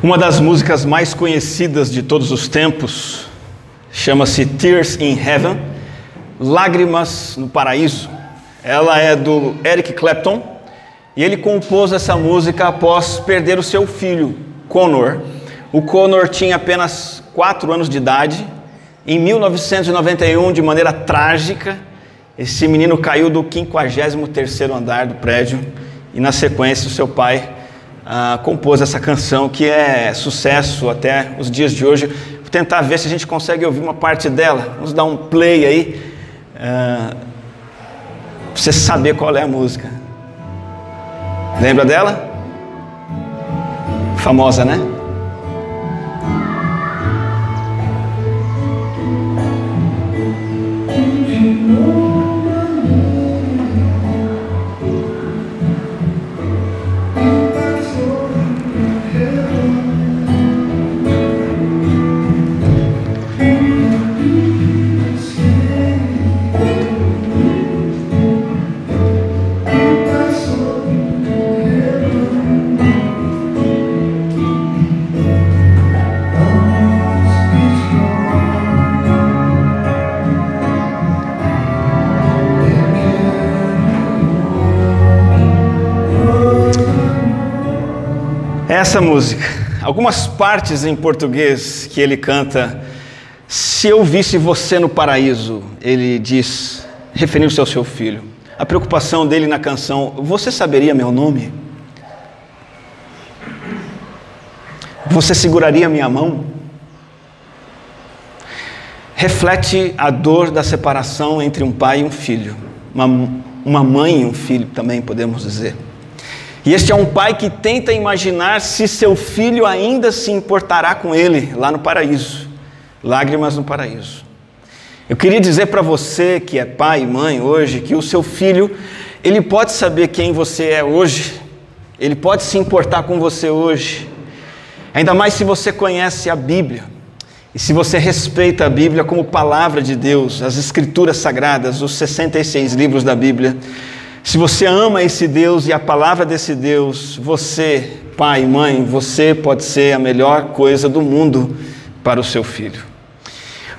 Uma das músicas mais conhecidas de todos os tempos chama-se Tears in Heaven, Lágrimas no Paraíso. Ela é do Eric Clapton e ele compôs essa música após perder o seu filho, Connor. O Connor tinha apenas 4 anos de idade. Em 1991, de maneira trágica, esse menino caiu do 53º andar do prédio e na sequência o seu pai ah, compôs essa canção que é sucesso até os dias de hoje. Vou tentar ver se a gente consegue ouvir uma parte dela. Vamos dar um play aí. Ah, você saber qual é a música. Lembra dela? Famosa, né? Essa música, algumas partes em português que ele canta, se eu visse você no paraíso, ele diz, referindo-se ao seu filho. A preocupação dele na canção, você saberia meu nome? Você seguraria minha mão? Reflete a dor da separação entre um pai e um filho, uma, uma mãe e um filho também, podemos dizer. E este é um pai que tenta imaginar se seu filho ainda se importará com ele lá no paraíso. Lágrimas no paraíso. Eu queria dizer para você que é pai e mãe hoje que o seu filho, ele pode saber quem você é hoje, ele pode se importar com você hoje, ainda mais se você conhece a Bíblia e se você respeita a Bíblia como palavra de Deus, as Escrituras Sagradas, os 66 livros da Bíblia. Se você ama esse Deus e a palavra desse Deus, você, pai mãe, você pode ser a melhor coisa do mundo para o seu filho.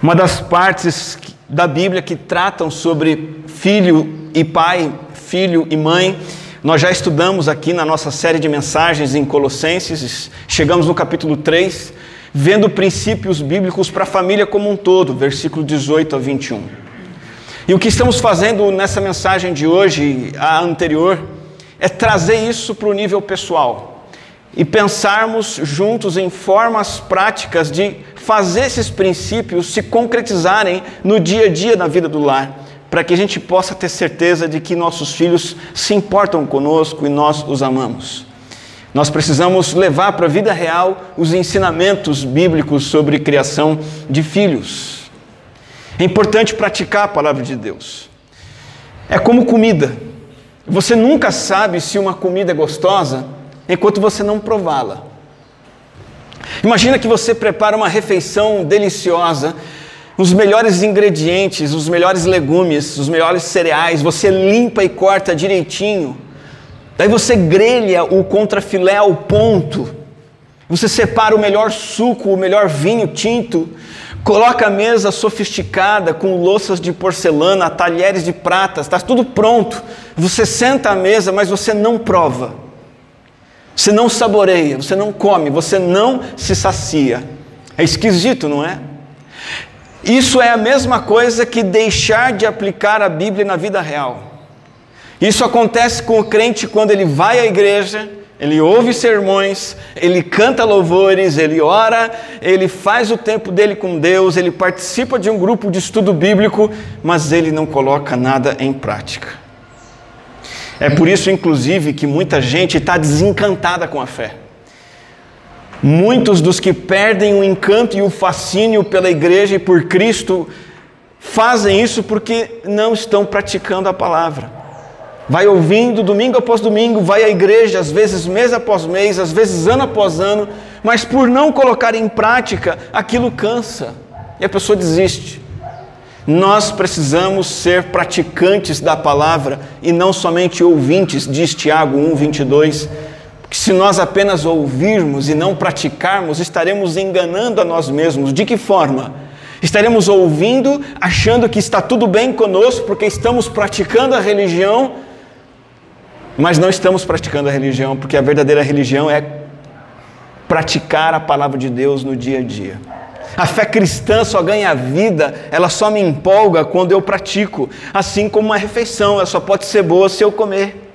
Uma das partes da Bíblia que tratam sobre filho e pai, filho e mãe, nós já estudamos aqui na nossa série de mensagens em Colossenses, chegamos no capítulo 3, vendo princípios bíblicos para a família como um todo, versículo 18 a 21. E o que estamos fazendo nessa mensagem de hoje, a anterior, é trazer isso para o nível pessoal e pensarmos juntos em formas práticas de fazer esses princípios se concretizarem no dia a dia na vida do lar, para que a gente possa ter certeza de que nossos filhos se importam conosco e nós os amamos. Nós precisamos levar para a vida real os ensinamentos bíblicos sobre criação de filhos. É importante praticar a palavra de Deus. É como comida. Você nunca sabe se uma comida é gostosa enquanto você não prová-la. Imagina que você prepara uma refeição deliciosa, os melhores ingredientes, os melhores legumes, os melhores cereais, você limpa e corta direitinho. Daí você grelha o contrafilé ao ponto. Você separa o melhor suco, o melhor vinho tinto, Coloca a mesa sofisticada com louças de porcelana, talheres de prata, está tudo pronto. Você senta à mesa, mas você não prova. Você não saboreia, você não come, você não se sacia. É esquisito, não é? Isso é a mesma coisa que deixar de aplicar a Bíblia na vida real. Isso acontece com o crente quando ele vai à igreja, ele ouve sermões, ele canta louvores, ele ora, ele faz o tempo dele com Deus, ele participa de um grupo de estudo bíblico, mas ele não coloca nada em prática. É por isso, inclusive, que muita gente está desencantada com a fé. Muitos dos que perdem o encanto e o fascínio pela igreja e por Cristo fazem isso porque não estão praticando a palavra vai ouvindo domingo após domingo, vai à igreja, às vezes mês após mês, às vezes ano após ano, mas por não colocar em prática, aquilo cansa e a pessoa desiste. Nós precisamos ser praticantes da palavra e não somente ouvintes, diz Tiago 1, 22. Porque se nós apenas ouvirmos e não praticarmos, estaremos enganando a nós mesmos. De que forma? Estaremos ouvindo, achando que está tudo bem conosco, porque estamos praticando a religião, mas não estamos praticando a religião, porque a verdadeira religião é praticar a palavra de Deus no dia a dia. A fé cristã só ganha vida, ela só me empolga quando eu pratico. Assim como uma refeição, ela só pode ser boa se eu comer.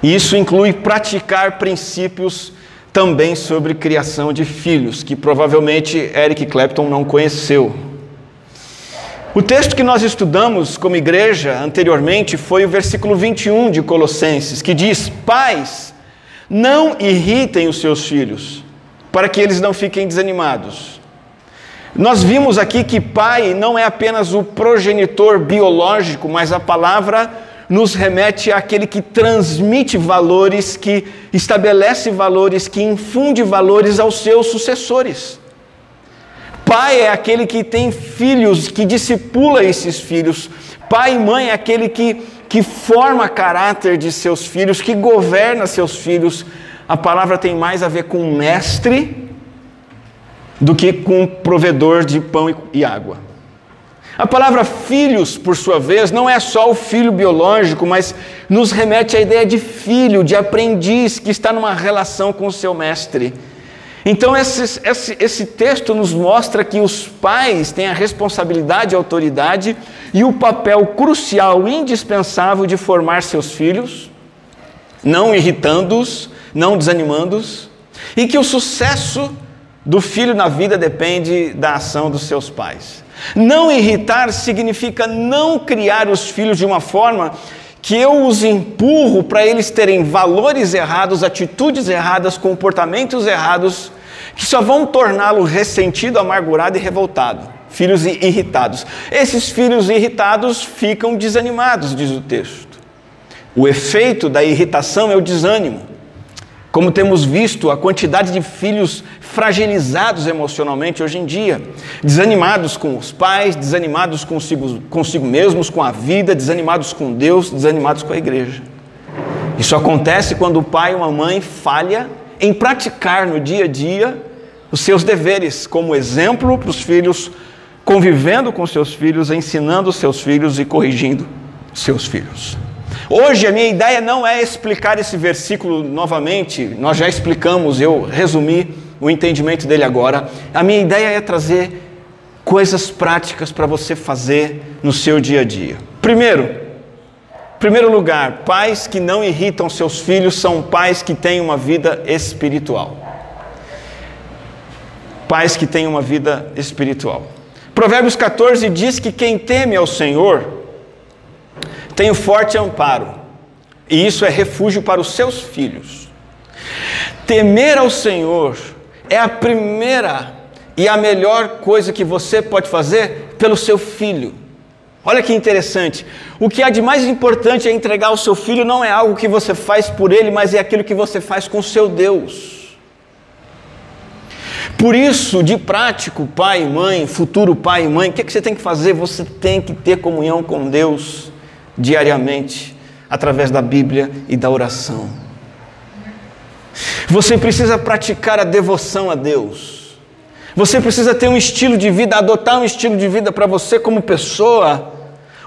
E isso inclui praticar princípios também sobre criação de filhos, que provavelmente Eric Clapton não conheceu. O texto que nós estudamos como igreja anteriormente foi o versículo 21 de Colossenses, que diz: Pais, não irritem os seus filhos para que eles não fiquem desanimados. Nós vimos aqui que pai não é apenas o progenitor biológico, mas a palavra nos remete àquele que transmite valores, que estabelece valores, que infunde valores aos seus sucessores. Pai é aquele que tem filhos, que discipula esses filhos. Pai e mãe é aquele que, que forma caráter de seus filhos, que governa seus filhos, a palavra tem mais a ver com mestre do que com provedor de pão e água. A palavra filhos, por sua vez, não é só o filho biológico, mas nos remete à ideia de filho, de aprendiz que está numa relação com o seu mestre. Então, esse, esse, esse texto nos mostra que os pais têm a responsabilidade e autoridade e o papel crucial, indispensável de formar seus filhos, não irritando-os, não desanimando-os, e que o sucesso do filho na vida depende da ação dos seus pais. Não irritar significa não criar os filhos de uma forma que eu os empurro para eles terem valores errados, atitudes erradas, comportamentos errados, que só vão torná-lo ressentido, amargurado e revoltado. Filhos irritados. Esses filhos irritados ficam desanimados, diz o texto. O efeito da irritação é o desânimo. Como temos visto, a quantidade de filhos fragilizados emocionalmente hoje em dia, desanimados com os pais, desanimados consigo, consigo mesmos, com a vida, desanimados com Deus, desanimados com a igreja. Isso acontece quando o pai ou uma mãe falha em praticar no dia a dia os seus deveres como exemplo para os filhos, convivendo com seus filhos, ensinando seus filhos e corrigindo seus filhos. Hoje a minha ideia não é explicar esse versículo novamente, nós já explicamos, eu resumi o entendimento dele agora. A minha ideia é trazer coisas práticas para você fazer no seu dia a dia. Primeiro, primeiro lugar, pais que não irritam seus filhos são pais que têm uma vida espiritual. Pais que têm uma vida espiritual. Provérbios 14 diz que quem teme ao Senhor tenho forte amparo, e isso é refúgio para os seus filhos. Temer ao Senhor é a primeira e a melhor coisa que você pode fazer pelo seu filho. Olha que interessante. O que há de mais importante é entregar ao seu filho não é algo que você faz por ele, mas é aquilo que você faz com o seu Deus. Por isso, de prático, pai e mãe, futuro pai e mãe, o que, é que você tem que fazer? Você tem que ter comunhão com Deus diariamente através da Bíblia e da oração. Você precisa praticar a devoção a Deus. Você precisa ter um estilo de vida, adotar um estilo de vida para você como pessoa,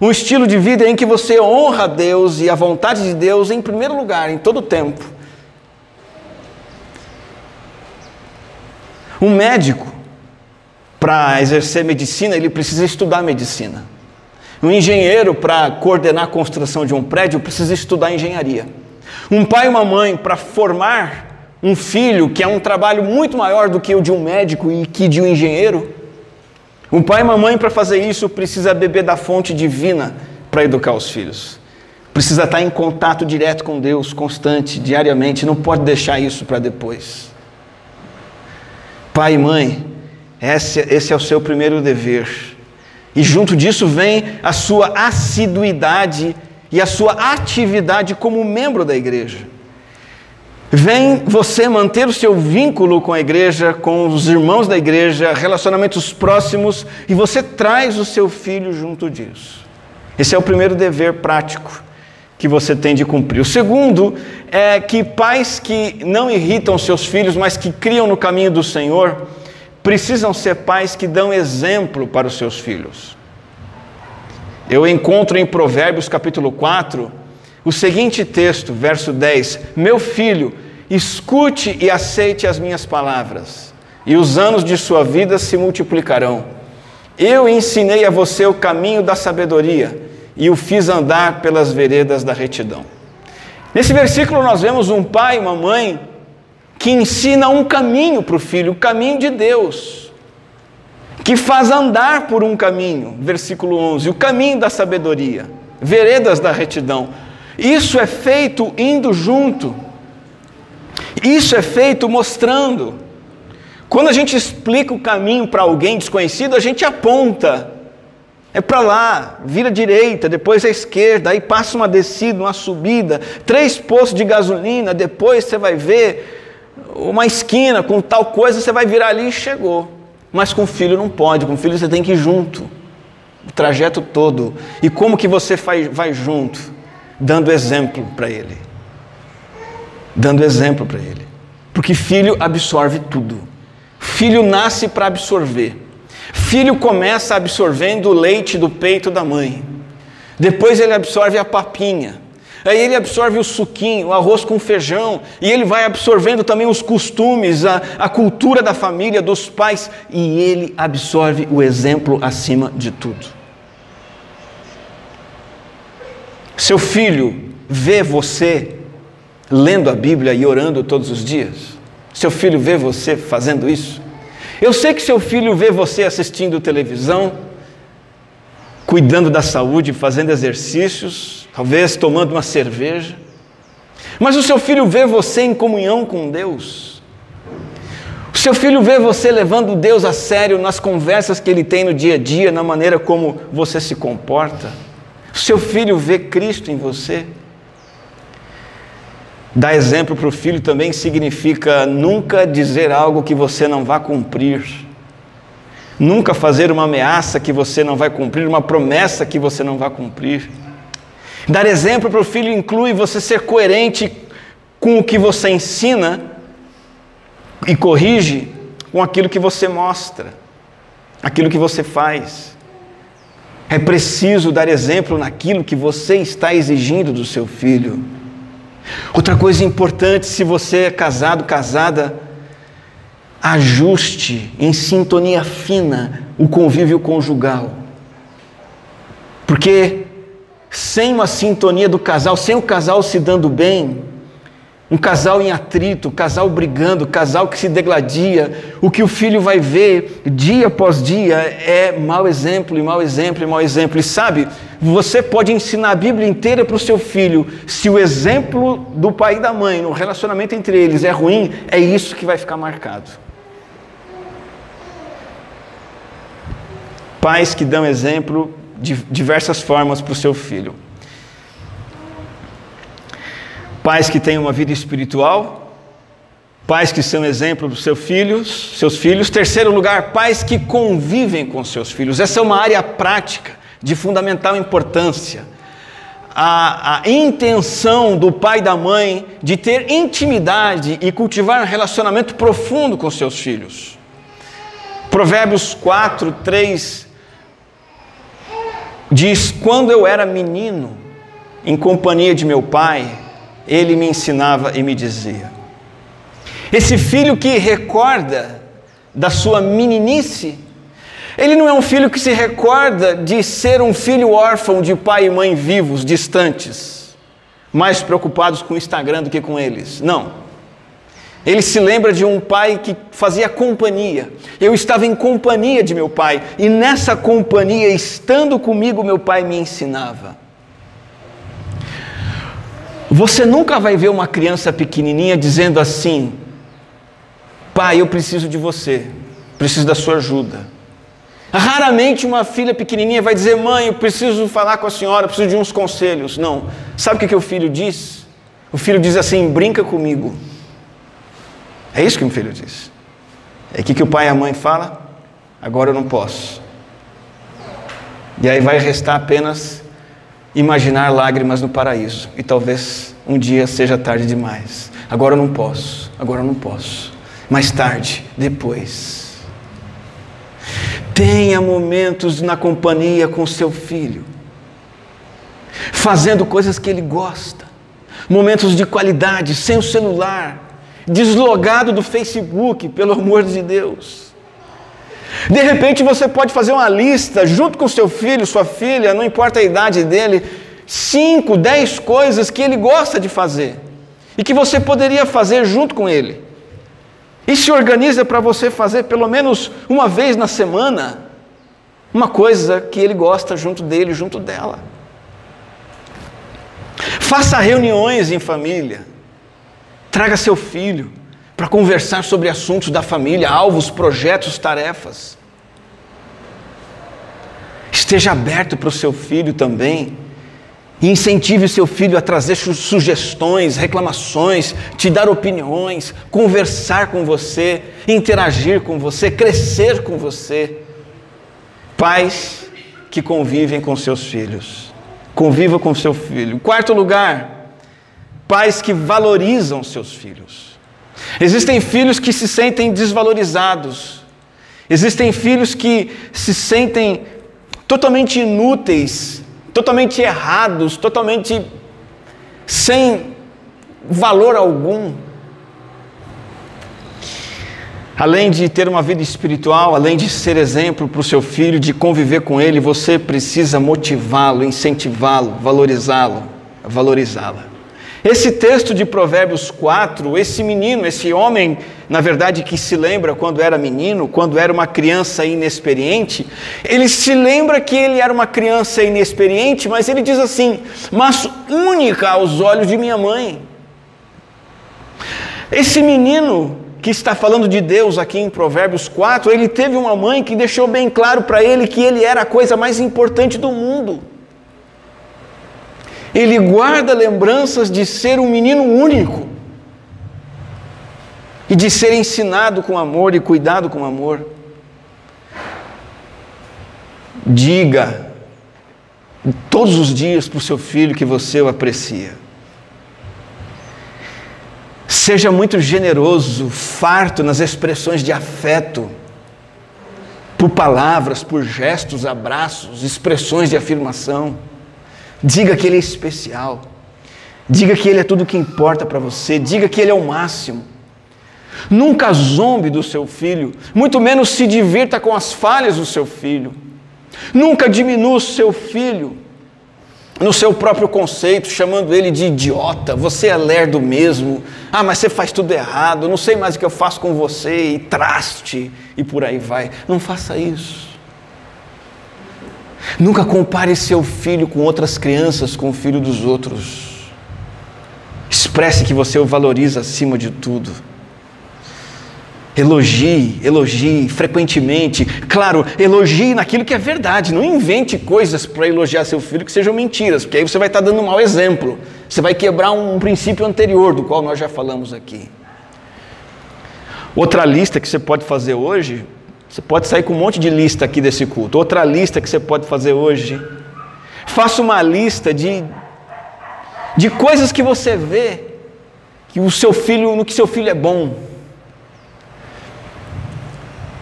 um estilo de vida em que você honra a Deus e a vontade de Deus em primeiro lugar, em todo o tempo. Um médico, para exercer medicina, ele precisa estudar medicina. Um engenheiro, para coordenar a construção de um prédio, precisa estudar engenharia. Um pai e uma mãe, para formar um filho, que é um trabalho muito maior do que o de um médico e que de um engenheiro, um pai e uma mãe, para fazer isso, precisa beber da fonte divina para educar os filhos. Precisa estar em contato direto com Deus, constante, diariamente, não pode deixar isso para depois. Pai e mãe, esse, esse é o seu primeiro dever e junto disso vem a sua assiduidade e a sua atividade como membro da igreja. Vem você manter o seu vínculo com a igreja, com os irmãos da igreja, relacionamentos próximos, e você traz o seu filho junto disso. Esse é o primeiro dever prático que você tem de cumprir. O segundo é que pais que não irritam seus filhos, mas que criam no caminho do Senhor, precisam ser pais que dão exemplo para os seus filhos. Eu encontro em Provérbios capítulo 4 o seguinte texto, verso 10: Meu filho, escute e aceite as minhas palavras, e os anos de sua vida se multiplicarão. Eu ensinei a você o caminho da sabedoria e o fiz andar pelas veredas da retidão. Nesse versículo nós vemos um pai e uma mãe que ensina um caminho para o filho, o caminho de Deus, que faz andar por um caminho, versículo 11, o caminho da sabedoria, veredas da retidão. Isso é feito indo junto, isso é feito mostrando. Quando a gente explica o caminho para alguém desconhecido, a gente aponta. É para lá, vira direita, depois à esquerda, aí passa uma descida, uma subida, três postos de gasolina, depois você vai ver uma esquina com tal coisa, você vai virar ali e chegou. Mas com filho não pode, com filho você tem que ir junto, o trajeto todo. E como que você vai junto? Dando exemplo para ele. Dando exemplo para ele. Porque filho absorve tudo. Filho nasce para absorver. Filho começa absorvendo o leite do peito da mãe. Depois ele absorve a papinha. Aí ele absorve o suquinho, o arroz com feijão, e ele vai absorvendo também os costumes, a, a cultura da família, dos pais, e ele absorve o exemplo acima de tudo. Seu filho vê você lendo a Bíblia e orando todos os dias? Seu filho vê você fazendo isso? Eu sei que seu filho vê você assistindo televisão, cuidando da saúde, fazendo exercícios, talvez tomando uma cerveja. Mas o seu filho vê você em comunhão com Deus. O seu filho vê você levando Deus a sério nas conversas que ele tem no dia a dia, na maneira como você se comporta. O seu filho vê Cristo em você. Dar exemplo para o filho também significa nunca dizer algo que você não vá cumprir. Nunca fazer uma ameaça que você não vai cumprir, uma promessa que você não vai cumprir. Dar exemplo para o filho inclui você ser coerente com o que você ensina e corrige com aquilo que você mostra, aquilo que você faz. É preciso dar exemplo naquilo que você está exigindo do seu filho. Outra coisa importante, se você é casado, casada, ajuste em sintonia fina o convívio conjugal. Porque sem uma sintonia do casal, sem o casal se dando bem, um casal em atrito, um casal brigando, um casal que se degladia, o que o filho vai ver dia após dia é mau exemplo, e mau exemplo, e mau exemplo. E sabe, você pode ensinar a Bíblia inteira para o seu filho, se o exemplo do pai e da mãe no relacionamento entre eles é ruim, é isso que vai ficar marcado. Pais que dão exemplo de diversas formas para o seu filho. Pais que têm uma vida espiritual, pais que são exemplo dos seus filhos, seus filhos. Terceiro lugar, pais que convivem com seus filhos. Essa é uma área prática de fundamental importância. A, a, intenção do pai e da mãe de ter intimidade e cultivar um relacionamento profundo com seus filhos. Provérbios 4, 3 diz: Quando eu era menino, em companhia de meu pai, ele me ensinava e me dizia. Esse filho que recorda da sua meninice, ele não é um filho que se recorda de ser um filho órfão de pai e mãe vivos, distantes, mais preocupados com o Instagram do que com eles. Não. Ele se lembra de um pai que fazia companhia. Eu estava em companhia de meu pai, e nessa companhia, estando comigo, meu pai me ensinava. Você nunca vai ver uma criança pequenininha dizendo assim: Pai, eu preciso de você, preciso da sua ajuda. Raramente uma filha pequenininha vai dizer: Mãe, eu preciso falar com a senhora, preciso de uns conselhos. Não. Sabe o que, que o filho diz? O filho diz assim: Brinca comigo. É isso que o filho diz. É que, que o pai e a mãe falam? Agora eu não posso. E aí vai restar apenas imaginar lágrimas no paraíso. E talvez um dia seja tarde demais. Agora eu não posso, agora eu não posso. Mais tarde, depois. Tenha momentos na companhia com seu filho, fazendo coisas que ele gosta, momentos de qualidade, sem o celular, deslogado do Facebook, pelo amor de Deus. De repente você pode fazer uma lista junto com seu filho, sua filha, não importa a idade dele, cinco, dez coisas que ele gosta de fazer e que você poderia fazer junto com ele. E se organiza para você fazer pelo menos uma vez na semana uma coisa que ele gosta junto dele, junto dela. Faça reuniões em família. Traga seu filho para conversar sobre assuntos da família, alvos, projetos, tarefas. Esteja aberto para o seu filho também. E incentive o seu filho a trazer sugestões, reclamações, te dar opiniões, conversar com você, interagir com você, crescer com você. Pais que convivem com seus filhos. Conviva com seu filho. Quarto lugar, pais que valorizam seus filhos. Existem filhos que se sentem desvalorizados. Existem filhos que se sentem totalmente inúteis, totalmente errados, totalmente sem valor algum. Além de ter uma vida espiritual, além de ser exemplo para o seu filho, de conviver com ele, você precisa motivá-lo, incentivá-lo, valorizá-lo, valorizá-la. Esse texto de Provérbios 4, esse menino, esse homem, na verdade, que se lembra quando era menino, quando era uma criança inexperiente, ele se lembra que ele era uma criança inexperiente, mas ele diz assim: Mas única aos olhos de minha mãe. Esse menino que está falando de Deus aqui em Provérbios 4, ele teve uma mãe que deixou bem claro para ele que ele era a coisa mais importante do mundo. Ele guarda lembranças de ser um menino único e de ser ensinado com amor e cuidado com amor. Diga todos os dias para o seu filho que você o aprecia. Seja muito generoso, farto nas expressões de afeto, por palavras, por gestos, abraços, expressões de afirmação. Diga que Ele é especial. Diga que Ele é tudo o que importa para você. Diga que Ele é o máximo. Nunca zombe do seu filho, muito menos se divirta com as falhas do seu filho. Nunca diminua o seu filho no seu próprio conceito, chamando ele de idiota, você é lerdo mesmo, ah, mas você faz tudo errado, não sei mais o que eu faço com você, e traste, e por aí vai. Não faça isso. Nunca compare seu filho com outras crianças, com o filho dos outros. Expresse que você o valoriza acima de tudo. Elogie, elogie frequentemente. Claro, elogie naquilo que é verdade. Não invente coisas para elogiar seu filho que sejam mentiras, porque aí você vai estar dando um mau exemplo. Você vai quebrar um princípio anterior, do qual nós já falamos aqui. Outra lista que você pode fazer hoje, você pode sair com um monte de lista aqui desse culto. Outra lista que você pode fazer hoje, faça uma lista de, de coisas que você vê que o seu filho, no que seu filho é bom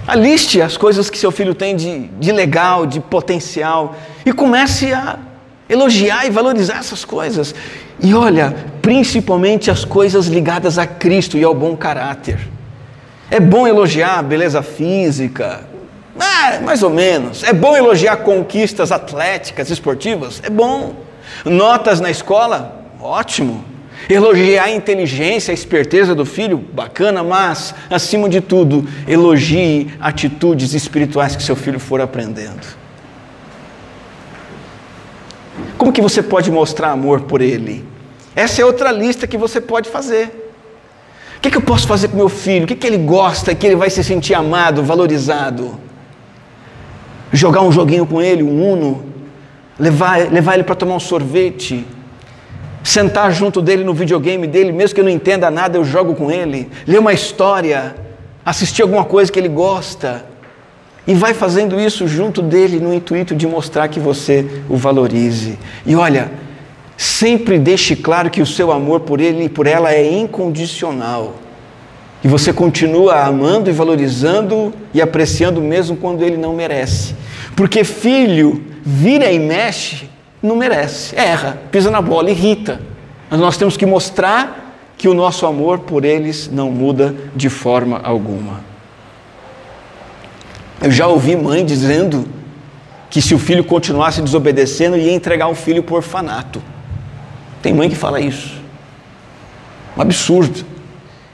Aliste as coisas que seu filho tem de, de legal, de potencial, e comece a elogiar e valorizar essas coisas. E olha, principalmente as coisas ligadas a Cristo e ao bom caráter. É bom elogiar a beleza física, ah, mais ou menos. É bom elogiar conquistas atléticas, esportivas, é bom. Notas na escola, ótimo. Elogiar a inteligência, a esperteza do filho, bacana, mas, acima de tudo, elogie atitudes espirituais que seu filho for aprendendo. Como que você pode mostrar amor por ele? Essa é outra lista que você pode fazer. Que, que eu posso fazer com meu filho? O que, que ele gosta, que ele vai se sentir amado, valorizado? Jogar um joguinho com ele, um uno, levar, levar ele para tomar um sorvete, sentar junto dele no videogame dele, mesmo que eu não entenda nada, eu jogo com ele, ler uma história, assistir alguma coisa que ele gosta. E vai fazendo isso junto dele no intuito de mostrar que você o valorize. E olha, sempre deixe claro que o seu amor por ele e por ela é incondicional. E você continua amando e valorizando e apreciando mesmo quando ele não merece. Porque filho vira e mexe, não merece, erra, pisa na bola, irrita. Mas nós temos que mostrar que o nosso amor por eles não muda de forma alguma. Eu já ouvi mãe dizendo que se o filho continuasse desobedecendo, ia entregar o filho por orfanato. Tem mãe que fala isso. Um absurdo.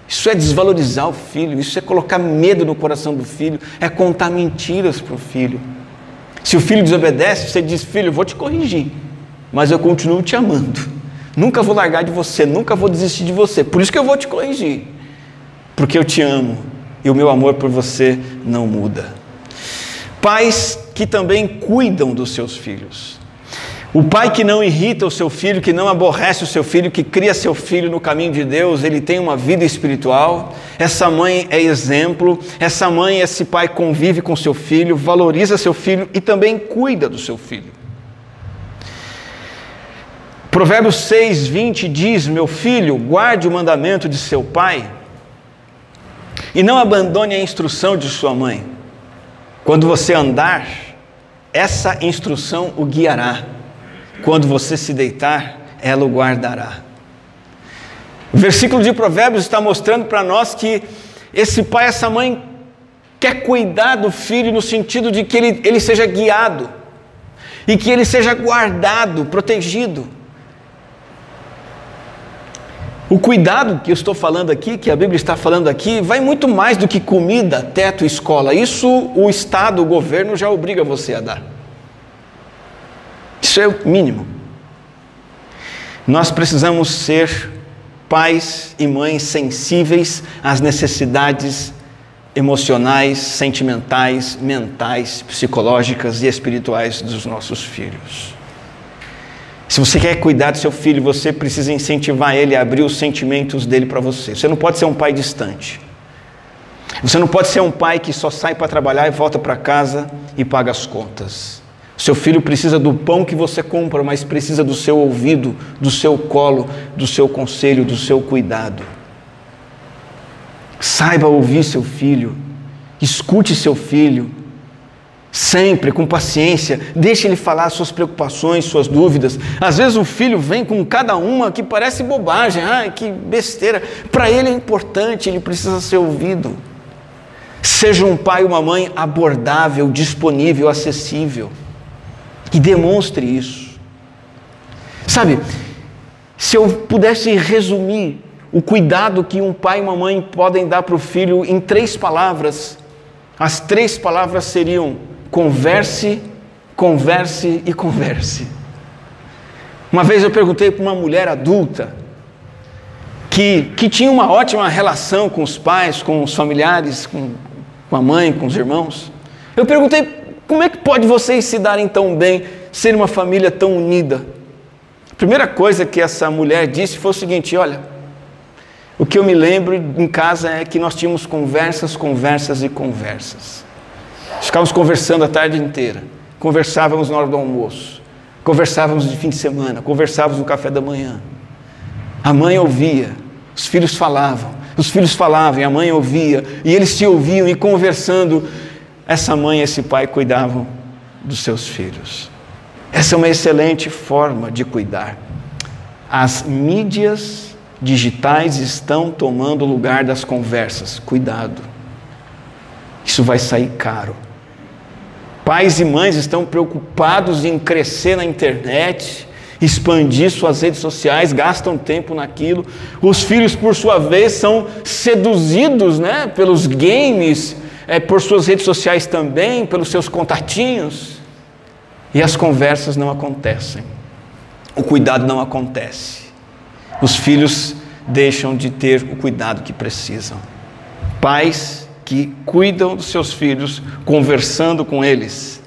Isso é desvalorizar o filho, isso é colocar medo no coração do filho, é contar mentiras para o filho. Se o filho desobedece, você diz: Filho, vou te corrigir, mas eu continuo te amando. Nunca vou largar de você, nunca vou desistir de você. Por isso que eu vou te corrigir, porque eu te amo e o meu amor por você não muda. Pais que também cuidam dos seus filhos. O pai que não irrita o seu filho, que não aborrece o seu filho, que cria seu filho no caminho de Deus, ele tem uma vida espiritual. Essa mãe é exemplo, essa mãe, esse pai convive com seu filho, valoriza seu filho e também cuida do seu filho. Provérbios 6, 20 diz: Meu filho, guarde o mandamento de seu pai e não abandone a instrução de sua mãe. Quando você andar, essa instrução o guiará quando você se deitar, ela o guardará. O versículo de Provérbios está mostrando para nós que esse pai, essa mãe, quer cuidar do filho no sentido de que ele, ele seja guiado e que ele seja guardado, protegido. O cuidado que eu estou falando aqui, que a Bíblia está falando aqui, vai muito mais do que comida, teto, escola. Isso o Estado, o governo já obriga você a dar. Isso é o mínimo. Nós precisamos ser pais e mães sensíveis às necessidades emocionais, sentimentais, mentais, psicológicas e espirituais dos nossos filhos. Se você quer cuidar do seu filho, você precisa incentivar ele a abrir os sentimentos dele para você. Você não pode ser um pai distante. Você não pode ser um pai que só sai para trabalhar e volta para casa e paga as contas. Seu filho precisa do pão que você compra, mas precisa do seu ouvido, do seu colo, do seu conselho, do seu cuidado. Saiba ouvir seu filho, escute seu filho, sempre com paciência, deixe ele falar suas preocupações, suas dúvidas. Às vezes o filho vem com cada uma que parece bobagem, ah, que besteira. Para ele é importante, ele precisa ser ouvido. Seja um pai ou uma mãe abordável, disponível, acessível que demonstre isso. Sabe, se eu pudesse resumir o cuidado que um pai e uma mãe podem dar para o filho em três palavras, as três palavras seriam converse, converse e converse. Uma vez eu perguntei para uma mulher adulta que, que tinha uma ótima relação com os pais, com os familiares, com, com a mãe, com os irmãos. Eu perguntei como é que pode vocês se darem tão bem, ser uma família tão unida? A primeira coisa que essa mulher disse foi o seguinte: olha, o que eu me lembro em casa é que nós tínhamos conversas, conversas e conversas. Ficávamos conversando a tarde inteira, conversávamos na hora do almoço, conversávamos de fim de semana, conversávamos no café da manhã. A mãe ouvia, os filhos falavam, os filhos falavam e a mãe ouvia, e eles se ouviam e conversando essa mãe e esse pai cuidavam dos seus filhos. Essa é uma excelente forma de cuidar. As mídias digitais estão tomando o lugar das conversas. Cuidado. Isso vai sair caro. Pais e mães estão preocupados em crescer na internet, expandir suas redes sociais, gastam tempo naquilo. Os filhos, por sua vez, são seduzidos né, pelos games, é, por suas redes sociais também, pelos seus contatinhos, e as conversas não acontecem, o cuidado não acontece, os filhos deixam de ter o cuidado que precisam. Pais que cuidam dos seus filhos, conversando com eles.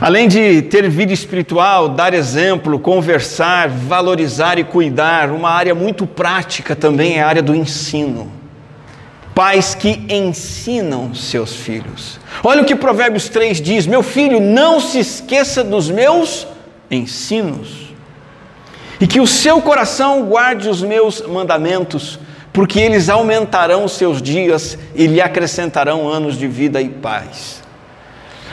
Além de ter vida espiritual, dar exemplo, conversar, valorizar e cuidar, uma área muito prática também é a área do ensino. Pais que ensinam seus filhos. Olha o que Provérbios 3 diz: Meu filho, não se esqueça dos meus ensinos, e que o seu coração guarde os meus mandamentos, porque eles aumentarão os seus dias e lhe acrescentarão anos de vida e paz.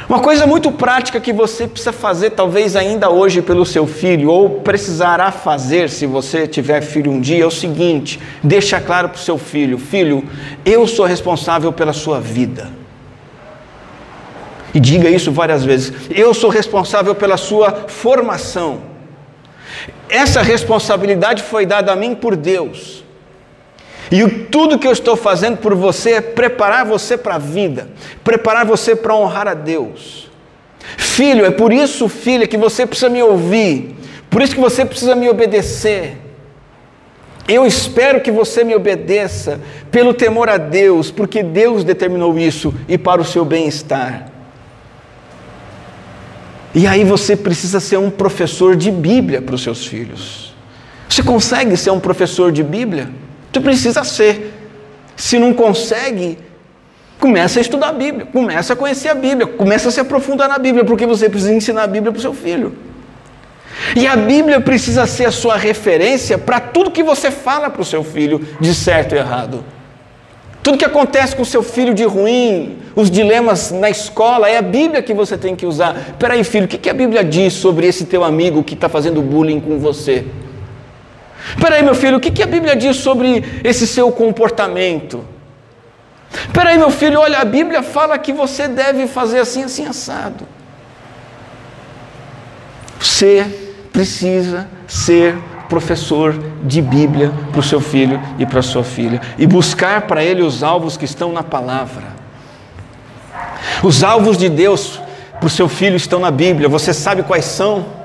Uma coisa muito prática que você precisa fazer, talvez ainda hoje, pelo seu filho, ou precisará fazer se você tiver filho um dia, é o seguinte: deixa claro para o seu filho: Filho, eu sou responsável pela sua vida. E diga isso várias vezes: Eu sou responsável pela sua formação. Essa responsabilidade foi dada a mim por Deus. E tudo que eu estou fazendo por você é preparar você para a vida, preparar você para honrar a Deus. Filho, é por isso, filha, que você precisa me ouvir, por isso que você precisa me obedecer. Eu espero que você me obedeça pelo temor a Deus, porque Deus determinou isso e para o seu bem-estar. E aí você precisa ser um professor de Bíblia para os seus filhos. Você consegue ser um professor de Bíblia? Tu precisa ser. Se não consegue, começa a estudar a Bíblia, começa a conhecer a Bíblia, começa a se aprofundar na Bíblia, porque você precisa ensinar a Bíblia para o seu filho. E a Bíblia precisa ser a sua referência para tudo que você fala para o seu filho de certo e errado. Tudo que acontece com o seu filho de ruim, os dilemas na escola, é a Bíblia que você tem que usar. Peraí, filho, o que a Bíblia diz sobre esse teu amigo que está fazendo bullying com você? Peraí, meu filho, o que, a Bíblia diz sobre esse seu comportamento? Peraí, meu filho, olha, a Bíblia fala que você deve fazer assim, assim, assado. Você precisa ser professor de Bíblia para o seu filho e para a sua filha e buscar para ele os alvos que estão na palavra. Os alvos de Deus para o seu filho estão na Bíblia, você sabe quais são?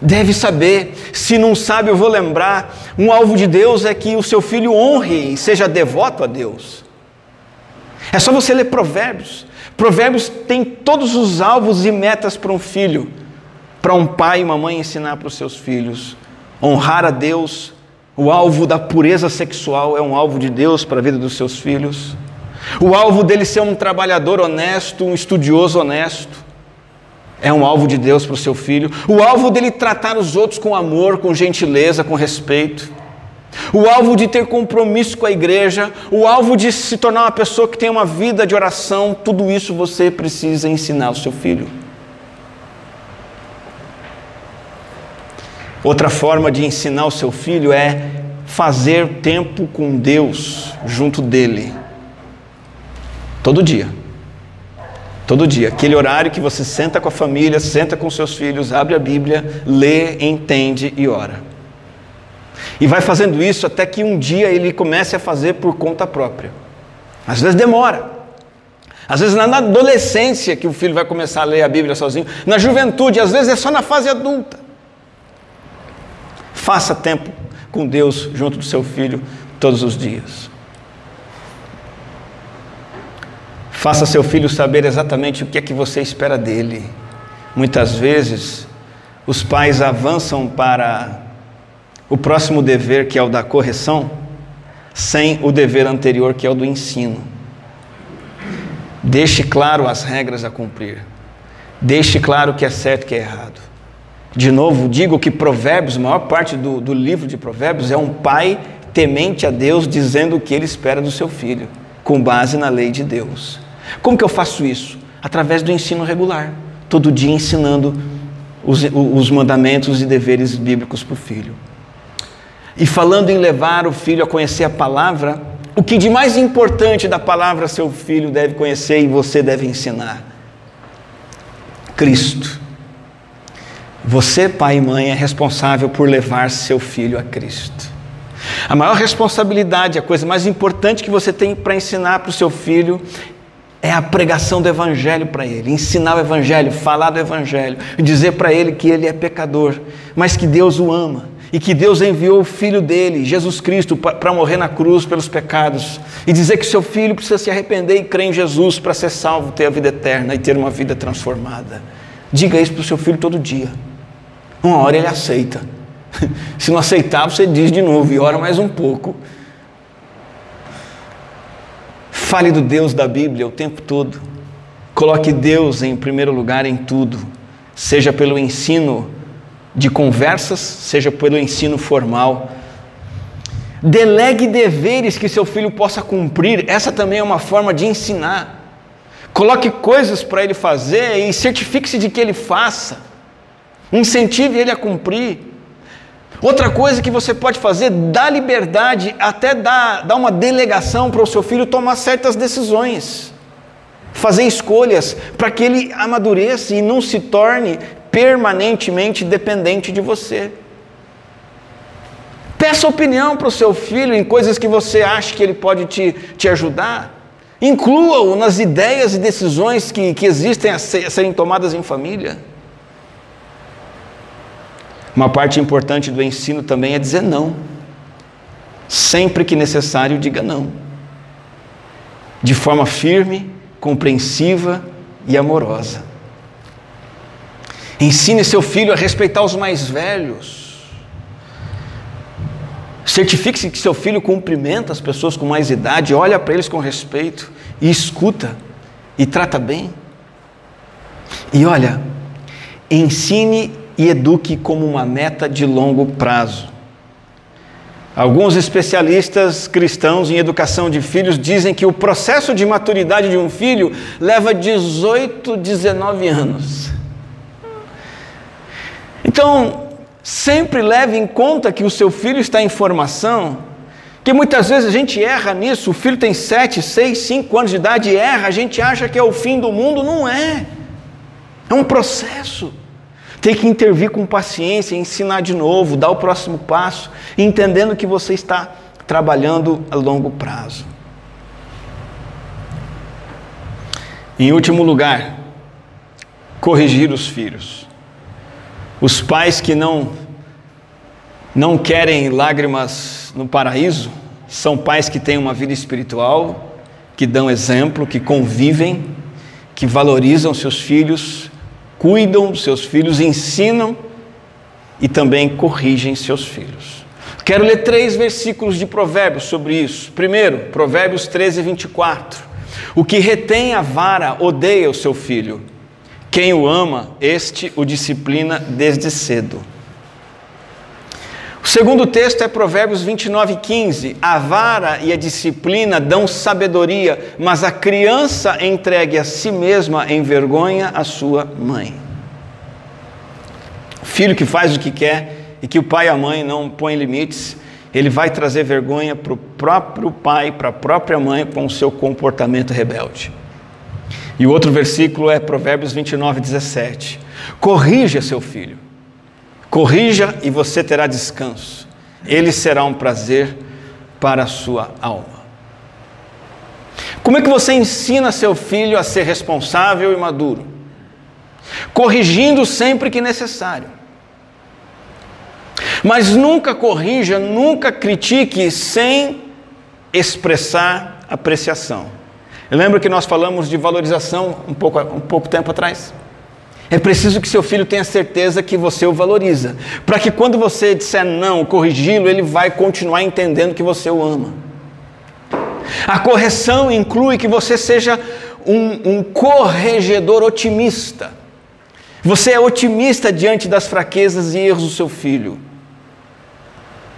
Deve saber. Se não sabe, eu vou lembrar. Um alvo de Deus é que o seu filho honre e seja devoto a Deus. É só você ler Provérbios. Provérbios tem todos os alvos e metas para um filho, para um pai e uma mãe ensinar para os seus filhos. Honrar a Deus, o alvo da pureza sexual é um alvo de Deus para a vida dos seus filhos. O alvo dele ser um trabalhador honesto, um estudioso honesto é um alvo de Deus para o seu filho. O alvo dele tratar os outros com amor, com gentileza, com respeito. O alvo de ter compromisso com a igreja, o alvo de se tornar uma pessoa que tem uma vida de oração, tudo isso você precisa ensinar ao seu filho. Outra forma de ensinar o seu filho é fazer tempo com Deus junto dele, todo dia. Todo dia, aquele horário que você senta com a família, senta com seus filhos, abre a Bíblia, lê, entende e ora. E vai fazendo isso até que um dia ele comece a fazer por conta própria. Às vezes demora. Às vezes na adolescência que o filho vai começar a ler a Bíblia sozinho, na juventude, às vezes é só na fase adulta. Faça tempo com Deus junto do seu filho todos os dias. Faça seu filho saber exatamente o que é que você espera dele. Muitas vezes, os pais avançam para o próximo dever, que é o da correção, sem o dever anterior, que é o do ensino. Deixe claro as regras a cumprir. Deixe claro o que é certo e o que é errado. De novo, digo que Provérbios, a maior parte do, do livro de Provérbios, é um pai temente a Deus dizendo o que ele espera do seu filho, com base na lei de Deus. Como que eu faço isso? Através do ensino regular, todo dia ensinando os, os mandamentos e deveres bíblicos para o filho. E falando em levar o filho a conhecer a palavra, o que de mais importante da palavra seu filho deve conhecer e você deve ensinar? Cristo. Você, pai e mãe, é responsável por levar seu filho a Cristo. A maior responsabilidade, a coisa mais importante que você tem para ensinar para o seu filho é a pregação do Evangelho para ele, ensinar o Evangelho, falar do Evangelho, dizer para ele que ele é pecador, mas que Deus o ama e que Deus enviou o Filho dele, Jesus Cristo, para morrer na cruz pelos pecados e dizer que seu filho precisa se arrepender e crer em Jesus para ser salvo, ter a vida eterna e ter uma vida transformada. Diga isso para o seu filho todo dia. Uma hora ele aceita. Se não aceitar, você diz de novo e ora mais um pouco Fale do Deus da Bíblia o tempo todo. Coloque Deus em primeiro lugar em tudo, seja pelo ensino de conversas, seja pelo ensino formal. Delegue deveres que seu filho possa cumprir, essa também é uma forma de ensinar. Coloque coisas para ele fazer e certifique-se de que ele faça. Incentive ele a cumprir. Outra coisa que você pode fazer, dá liberdade, até dar, dar uma delegação para o seu filho tomar certas decisões, fazer escolhas, para que ele amadureça e não se torne permanentemente dependente de você. Peça opinião para o seu filho em coisas que você acha que ele pode te, te ajudar. Inclua-o nas ideias e decisões que, que existem a, ser, a serem tomadas em família. Uma parte importante do ensino também é dizer não. Sempre que necessário, diga não. De forma firme, compreensiva e amorosa. Ensine seu filho a respeitar os mais velhos. Certifique-se que seu filho cumprimenta as pessoas com mais idade, olha para eles com respeito e escuta e trata bem. E olha, ensine e eduque como uma meta de longo prazo. Alguns especialistas cristãos em educação de filhos dizem que o processo de maturidade de um filho leva 18, 19 anos. Então, sempre leve em conta que o seu filho está em formação, que muitas vezes a gente erra nisso, o filho tem 7, 6, 5 anos de idade e erra, a gente acha que é o fim do mundo, não é. É um processo. Tem que intervir com paciência, ensinar de novo, dar o próximo passo, entendendo que você está trabalhando a longo prazo. Em último lugar, corrigir os filhos. Os pais que não não querem lágrimas no paraíso são pais que têm uma vida espiritual, que dão exemplo, que convivem, que valorizam seus filhos cuidam seus filhos, ensinam e também corrigem seus filhos. Quero ler três versículos de Provérbios sobre isso. Primeiro, Provérbios 13, 24. O que retém a vara odeia o seu filho. Quem o ama, este o disciplina desde cedo. O segundo texto é Provérbios 29, 15. A vara e a disciplina dão sabedoria, mas a criança entregue a si mesma envergonha a sua mãe. O filho que faz o que quer e que o pai e a mãe não põem limites, ele vai trazer vergonha para o próprio pai, para a própria mãe, com o seu comportamento rebelde. E o outro versículo é Provérbios 29, 17. Corrija seu filho Corrija e você terá descanso. Ele será um prazer para a sua alma. Como é que você ensina seu filho a ser responsável e maduro? Corrigindo sempre que necessário. Mas nunca corrija, nunca critique sem expressar apreciação. Eu lembro que nós falamos de valorização um pouco, um pouco tempo atrás. É preciso que seu filho tenha certeza que você o valoriza, para que quando você disser não, corrigi-lo, ele vai continuar entendendo que você o ama. A correção inclui que você seja um, um corregedor otimista. Você é otimista diante das fraquezas e erros do seu filho.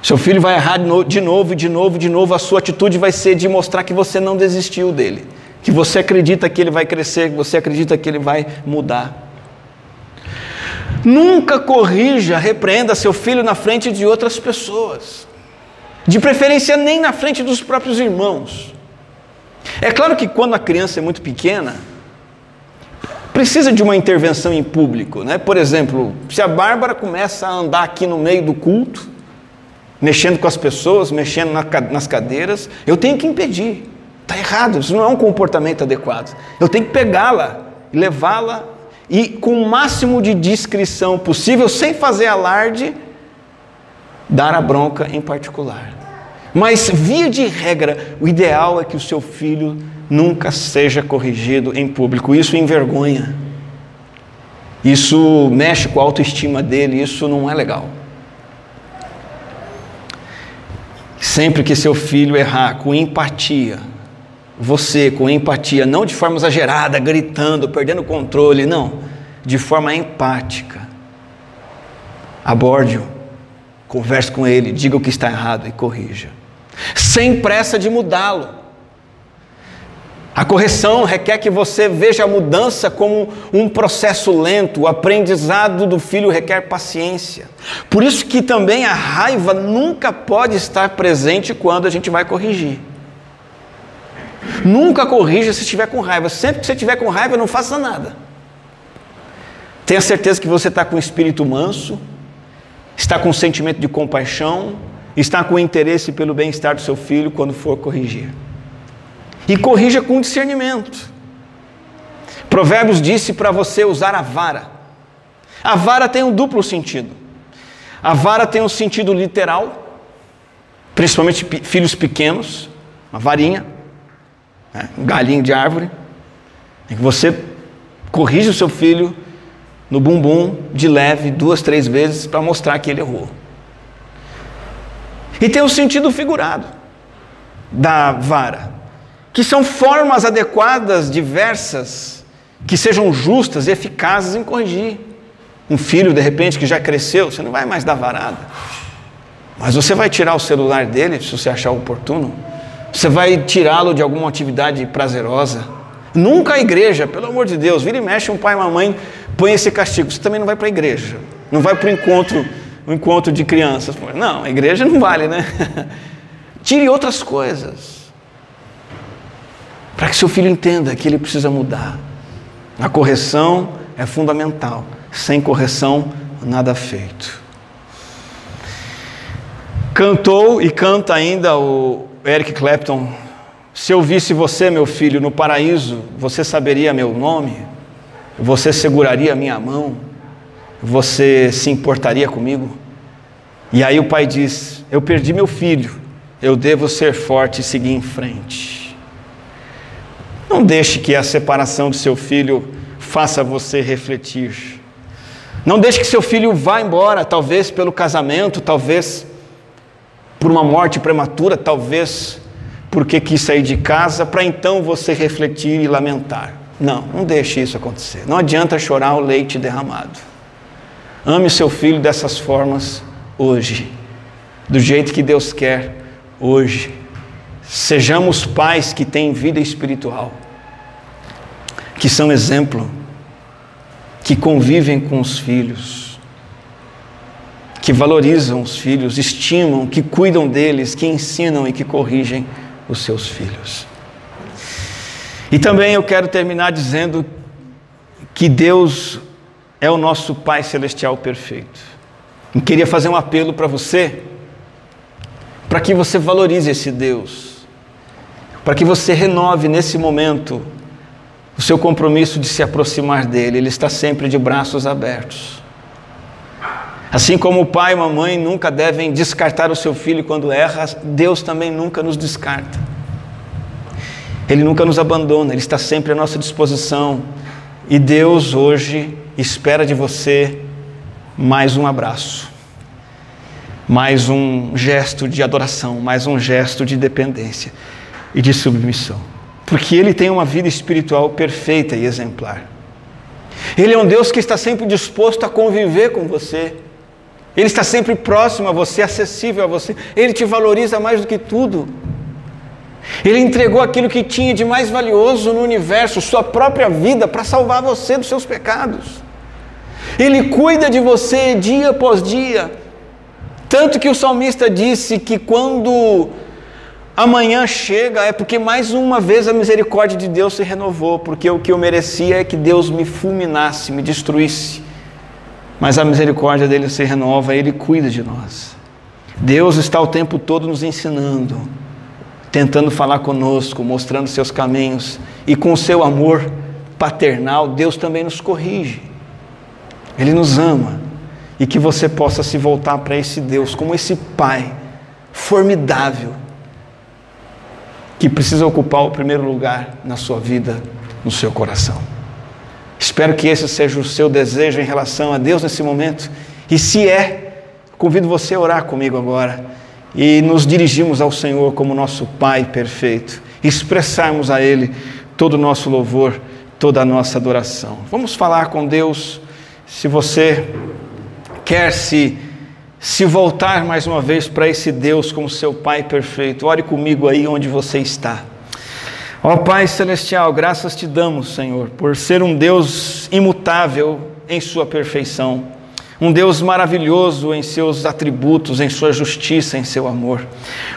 Seu filho vai errar de novo, de novo, de novo. A sua atitude vai ser de mostrar que você não desistiu dele, que você acredita que ele vai crescer, que você acredita que ele vai mudar. Nunca corrija, repreenda seu filho na frente de outras pessoas. De preferência, nem na frente dos próprios irmãos. É claro que quando a criança é muito pequena, precisa de uma intervenção em público. Né? Por exemplo, se a Bárbara começa a andar aqui no meio do culto, mexendo com as pessoas, mexendo nas cadeiras, eu tenho que impedir. Está errado, isso não é um comportamento adequado. Eu tenho que pegá-la e levá-la e com o máximo de discrição possível, sem fazer alarde, dar a bronca em particular. Mas, via de regra, o ideal é que o seu filho nunca seja corrigido em público. Isso envergonha. Isso mexe com a autoestima dele, isso não é legal. Sempre que seu filho errar com empatia, você com empatia, não de forma exagerada, gritando, perdendo o controle, não, de forma empática. Aborde-o, converse com ele, diga o que está errado e corrija. Sem pressa de mudá-lo. A correção requer que você veja a mudança como um processo lento. O aprendizado do filho requer paciência. Por isso que também a raiva nunca pode estar presente quando a gente vai corrigir. Nunca corrija se estiver com raiva. Sempre que você estiver com raiva, não faça nada. Tenha certeza que você está com espírito manso, está com sentimento de compaixão, está com interesse pelo bem-estar do seu filho quando for corrigir. E corrija com discernimento. Provérbios disse para você usar a vara. A vara tem um duplo sentido. A vara tem um sentido literal, principalmente filhos pequenos, uma varinha, um galinho de árvore, em que você corrige o seu filho no bumbum de leve duas, três vezes para mostrar que ele errou. E tem o sentido figurado da vara que são formas adequadas, diversas, que sejam justas e eficazes em corrigir. Um filho, de repente, que já cresceu, você não vai mais dar varada. Mas você vai tirar o celular dele, se você achar oportuno. Você vai tirá-lo de alguma atividade prazerosa. Nunca a igreja, pelo amor de Deus, vira e mexe um pai e uma mãe, põe esse castigo. Você também não vai para a igreja. Não vai para o encontro, um encontro de crianças. Não, a igreja não vale, né? Tire outras coisas para que seu filho entenda que ele precisa mudar. A correção é fundamental. Sem correção, nada feito. Cantou e canta ainda o Eric Clapton. Se eu visse você, meu filho, no paraíso, você saberia meu nome? Você seguraria minha mão? Você se importaria comigo? E aí o pai diz: Eu perdi meu filho, eu devo ser forte e seguir em frente. Não deixe que a separação do seu filho faça você refletir. Não deixe que seu filho vá embora, talvez pelo casamento, talvez por uma morte prematura, talvez porque quis sair de casa, para então você refletir e lamentar. Não, não deixe isso acontecer. Não adianta chorar o leite derramado. Ame seu filho dessas formas hoje, do jeito que Deus quer hoje. Sejamos pais que têm vida espiritual, que são exemplo, que convivem com os filhos, que valorizam os filhos, estimam, que cuidam deles, que ensinam e que corrigem os seus filhos. E também eu quero terminar dizendo que Deus é o nosso Pai Celestial perfeito. Eu queria fazer um apelo para você, para que você valorize esse Deus para que você renove nesse momento o seu compromisso de se aproximar dele. Ele está sempre de braços abertos. Assim como o pai e a mamãe nunca devem descartar o seu filho quando erra, Deus também nunca nos descarta. Ele nunca nos abandona, Ele está sempre à nossa disposição. E Deus hoje espera de você mais um abraço, mais um gesto de adoração, mais um gesto de dependência e de submissão. Porque Ele tem uma vida espiritual perfeita e exemplar. Ele é um Deus que está sempre disposto a conviver com você. Ele está sempre próximo a você, acessível a você. Ele te valoriza mais do que tudo. Ele entregou aquilo que tinha de mais valioso no universo, sua própria vida, para salvar você dos seus pecados. Ele cuida de você dia após dia. Tanto que o salmista disse que quando amanhã chega é porque mais uma vez a misericórdia de Deus se renovou, porque o que eu merecia é que Deus me fulminasse, me destruísse. Mas a misericórdia dele se renova, ele cuida de nós. Deus está o tempo todo nos ensinando, tentando falar conosco, mostrando seus caminhos, e com o seu amor paternal, Deus também nos corrige. Ele nos ama, e que você possa se voltar para esse Deus como esse Pai formidável que precisa ocupar o primeiro lugar na sua vida, no seu coração. Espero que esse seja o seu desejo em relação a Deus nesse momento. E se é, convido você a orar comigo agora e nos dirigimos ao Senhor como nosso Pai perfeito expressarmos a Ele todo o nosso louvor, toda a nossa adoração. Vamos falar com Deus. Se você quer se, se voltar mais uma vez para esse Deus como seu Pai perfeito, ore comigo aí onde você está. Ó Pai Celestial, graças te damos, Senhor, por ser um Deus imutável em Sua perfeição, um Deus maravilhoso em seus atributos, em Sua justiça, em seu amor,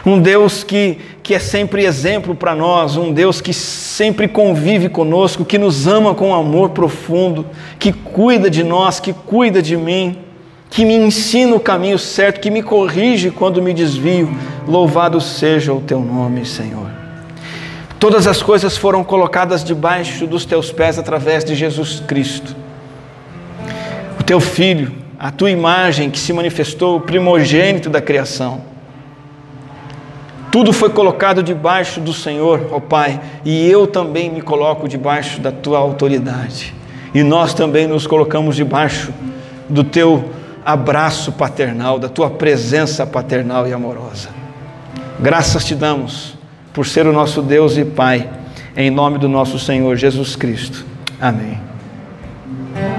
um Deus que, que é sempre exemplo para nós, um Deus que sempre convive conosco, que nos ama com amor profundo, que cuida de nós, que cuida de mim, que me ensina o caminho certo, que me corrige quando me desvio. Louvado seja o Teu nome, Senhor. Todas as coisas foram colocadas debaixo dos teus pés através de Jesus Cristo. O teu filho, a tua imagem que se manifestou, o primogênito da criação. Tudo foi colocado debaixo do Senhor, ó Pai, e eu também me coloco debaixo da tua autoridade. E nós também nos colocamos debaixo do teu abraço paternal, da tua presença paternal e amorosa. Graças te damos por ser o nosso Deus e Pai, em nome do nosso Senhor Jesus Cristo. Amém.